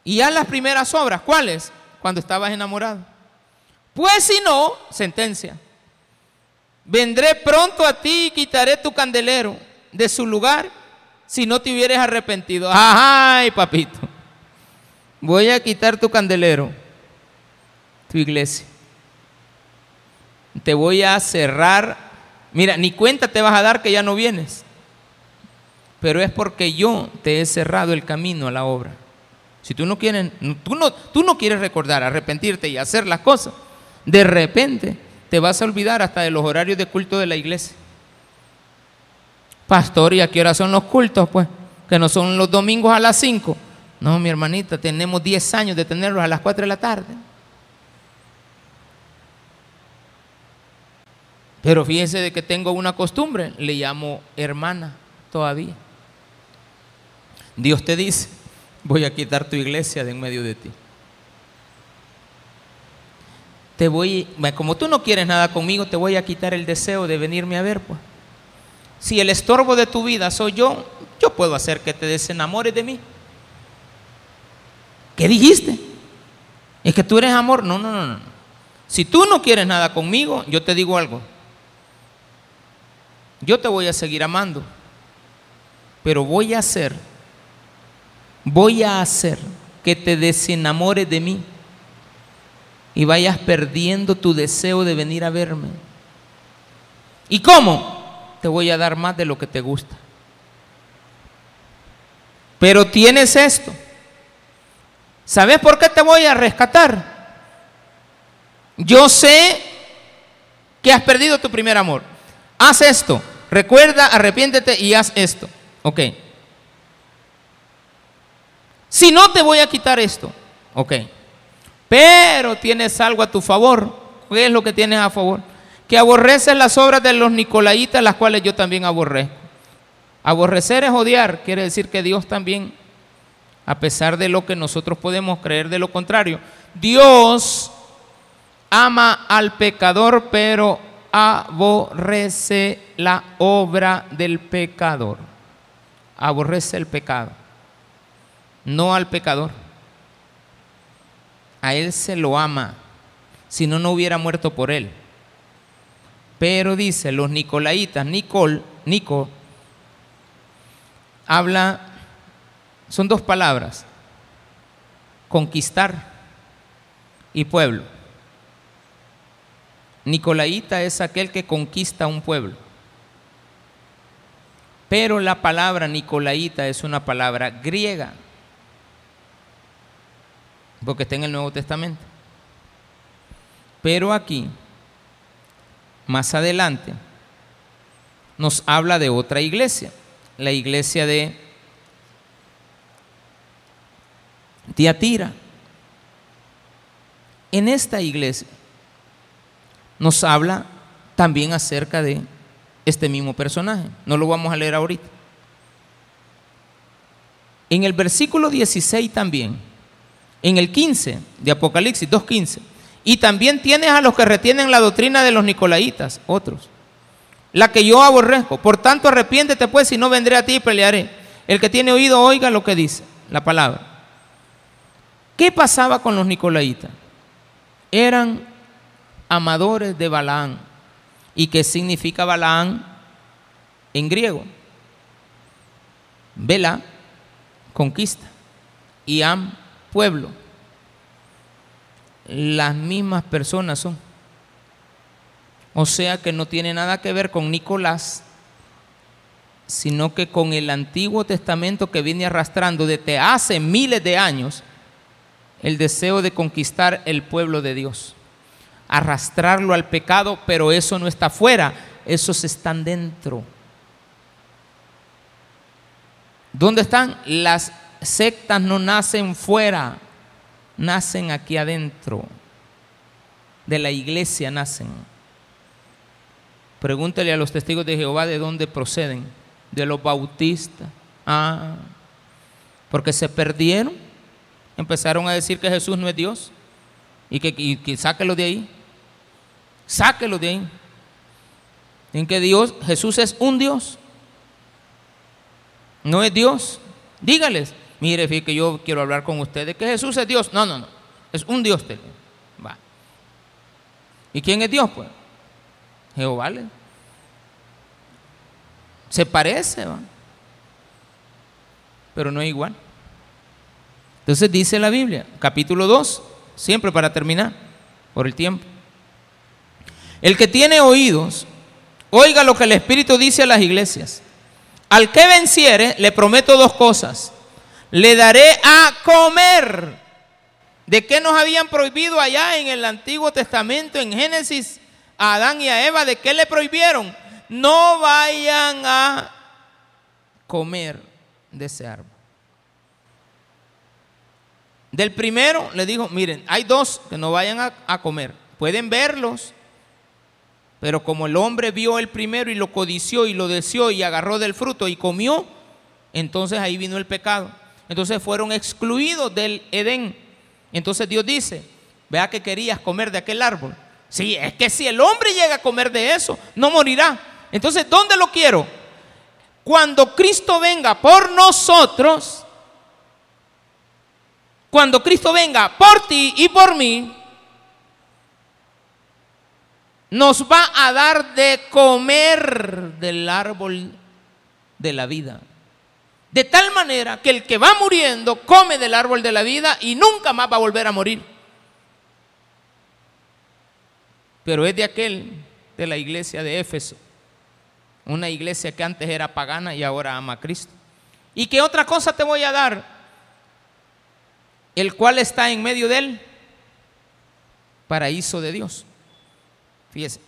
Y haz las primeras obras. ¿Cuáles? Cuando estabas enamorado. Pues si no, sentencia. Vendré pronto a ti y quitaré tu candelero de su lugar si no te hubieras arrepentido. Ay, papito. Voy a quitar tu candelero, tu iglesia. Te voy a cerrar. Mira, ni cuenta te vas a dar que ya no vienes. Pero es porque yo te he cerrado el camino a la obra. Si tú no quieres, tú no, quieres recordar, arrepentirte y hacer las cosas, de repente te vas a olvidar hasta de los horarios de culto de la iglesia. Pastor, ¿y a qué hora son los cultos? Pues, que no son los domingos a las 5. No, mi hermanita, tenemos 10 años de tenerlos a las 4 de la tarde. Pero fíjese de que tengo una costumbre, le llamo hermana todavía. Dios te dice, voy a quitar tu iglesia de en medio de ti. Te voy, como tú no quieres nada conmigo, te voy a quitar el deseo de venirme a ver, pues. Si el estorbo de tu vida soy yo, yo puedo hacer que te desenamores de mí. ¿Qué dijiste? ¿Es que tú eres amor? No, no, no, no. Si tú no quieres nada conmigo, yo te digo algo. Yo te voy a seguir amando, pero voy a hacer voy a hacer que te desenamores de mí y vayas perdiendo tu deseo de venir a verme. ¿Y cómo? Te voy a dar más de lo que te gusta. Pero tienes esto. ¿Sabes por qué te voy a rescatar? Yo sé que has perdido tu primer amor. Haz esto. Recuerda, arrepiéntete y haz esto. Ok. Si no, te voy a quitar esto. Ok. Pero tienes algo a tu favor. ¿Qué es lo que tienes a favor? Que aborreces las obras de los nicolaitas, las cuales yo también aborrezco. Aborrecer es odiar, quiere decir que Dios también, a pesar de lo que nosotros podemos creer de lo contrario, Dios ama al pecador, pero aborrece la obra del pecador. Aborrece el pecado no al pecador. A él se lo ama, si no, no hubiera muerto por él. Pero dice, los nicolaitas, Nicol, Nico, habla, son dos palabras, conquistar y pueblo. Nicolaita es aquel que conquista un pueblo. Pero la palabra Nicolaita es una palabra griega porque está en el Nuevo Testamento. Pero aquí, más adelante, nos habla de otra iglesia, la iglesia de Tiatira. En esta iglesia nos habla también acerca de este mismo personaje. No lo vamos a leer ahorita. En el versículo 16 también en el 15 de Apocalipsis 2.15. Y también tienes a los que retienen la doctrina de los nicolaitas, otros. La que yo aborrezco. Por tanto, arrepiéntete pues, y no vendré a ti y pelearé. El que tiene oído, oiga lo que dice la palabra. ¿Qué pasaba con los nicolaitas? Eran amadores de Balaán. ¿Y qué significa Balaán en griego? Vela, conquista. Y Am, pueblo, las mismas personas son. O sea que no tiene nada que ver con Nicolás, sino que con el Antiguo Testamento que viene arrastrando desde hace miles de años el deseo de conquistar el pueblo de Dios, arrastrarlo al pecado, pero eso no está fuera, esos están dentro. ¿Dónde están? Las sectas no nacen fuera, nacen aquí adentro. De la iglesia nacen. Pregúntele a los testigos de Jehová de dónde proceden. De los bautistas. Ah, porque se perdieron. Empezaron a decir que Jesús no es Dios. Y que, y que sáquelo de ahí. Sáquelo de ahí. En que Dios, Jesús es un Dios. No es Dios. Dígales, mire, fíjate que yo quiero hablar con ustedes, que Jesús es Dios. No, no, no. Es un Dios. Va. ¿Y quién es Dios? Pues Jehová. Se parece, ¿va? pero no es igual. Entonces dice la Biblia, capítulo 2, siempre para terminar, por el tiempo. El que tiene oídos, oiga lo que el Espíritu dice a las iglesias. Al que venciere, le prometo dos cosas. Le daré a comer. ¿De qué nos habían prohibido allá en el Antiguo Testamento, en Génesis, a Adán y a Eva? ¿De qué le prohibieron? No vayan a comer de ese árbol. Del primero le dijo, miren, hay dos que no vayan a, comer. Pueden verlos, pero como el hombre vio el primero y lo codició y lo deseó y agarró del fruto y comió, entonces ahí vino el pecado. Entonces fueron excluidos del Edén. Entonces Dios dice, vea que querías comer de aquel árbol. Sí, es que si el hombre llega a comer de eso, no morirá. Entonces, ¿dónde lo quiero? Cuando Cristo venga por nosotros, cuando Cristo venga por ti y por mí, nos va a dar de comer del árbol de la vida. De tal manera que el que va muriendo come del árbol de la vida y nunca más va a volver a morir. Pero es de aquel de la iglesia de Éfeso, una iglesia que antes era pagana y ahora ama a Cristo. ¿Y qué otra cosa te voy a dar? El cual está en medio del paraíso de Dios. Fíjese,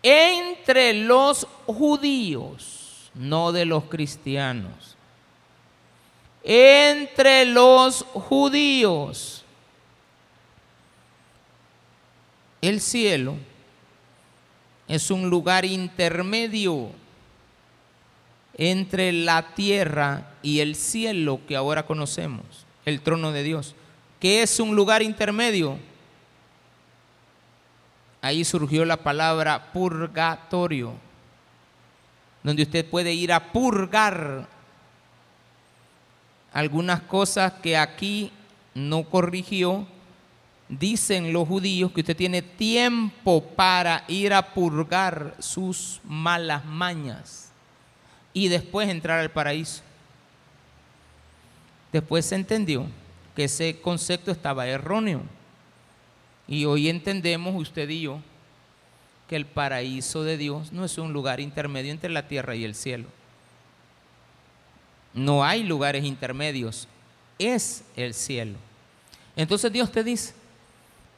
entre los judíos, no de los cristianos, entre los judíos, el cielo es un lugar intermedio entre la tierra y el cielo que ahora conocemos, el trono de Dios. ¿Qué es un lugar intermedio? ahí surgió la palabra purgatorio, donde usted puede ir a purgar algunas cosas que aquí no corrigió. Dicen los judíos que usted tiene tiempo para ir a purgar sus malas mañas y después entrar al paraíso. Después se entendió que ese concepto estaba erróneo y hoy entendemos usted y yo que el paraíso de Dios no es un lugar intermedio entre la tierra y el cielo. No hay lugares intermedios, es el cielo. Entonces Dios te dice,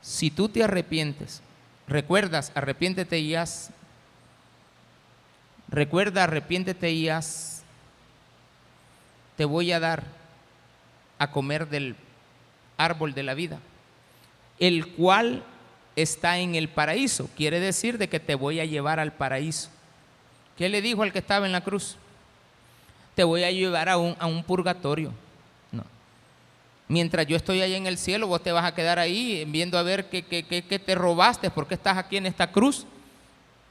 si tú te arrepientes, recuerdas, arrepiéntete y haz, recuerda, arrepiéntete y haz, te voy a dar a comer del árbol de la vida el cual está en el paraíso. Quiere decir de que te voy a llevar al paraíso. ¿Qué le dijo al que estaba en la cruz? Te voy a llevar a un, a un purgatorio. No. Mientras yo estoy ahí en el cielo, vos te vas a quedar ahí viendo a ver qué, qué, te robaste, por qué estás aquí en esta cruz.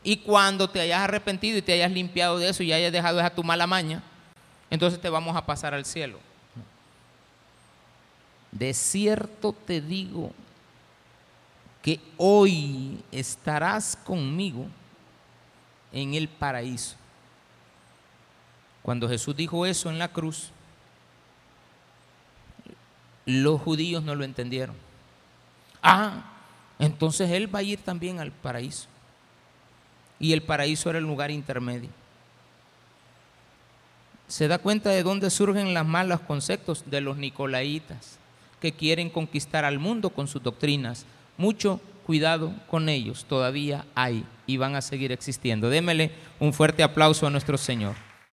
Y cuando te hayas arrepentido y te hayas limpiado de eso y hayas dejado esa tu mala maña, entonces te vamos a pasar al cielo. De cierto te digo que hoy estarás conmigo en el paraíso. Cuando Jesús dijo eso en la cruz, los judíos no lo entendieron. Ah, entonces Él va a ir también al paraíso. Y el paraíso era el lugar intermedio. ¿Se da cuenta de dónde surgen los malos conceptos? De los nicolaitas, que quieren conquistar al mundo con sus doctrinas mucho cuidado con ellos, todavía hay y van a seguir existiendo. Démele un fuerte aplauso a nuestro Señor.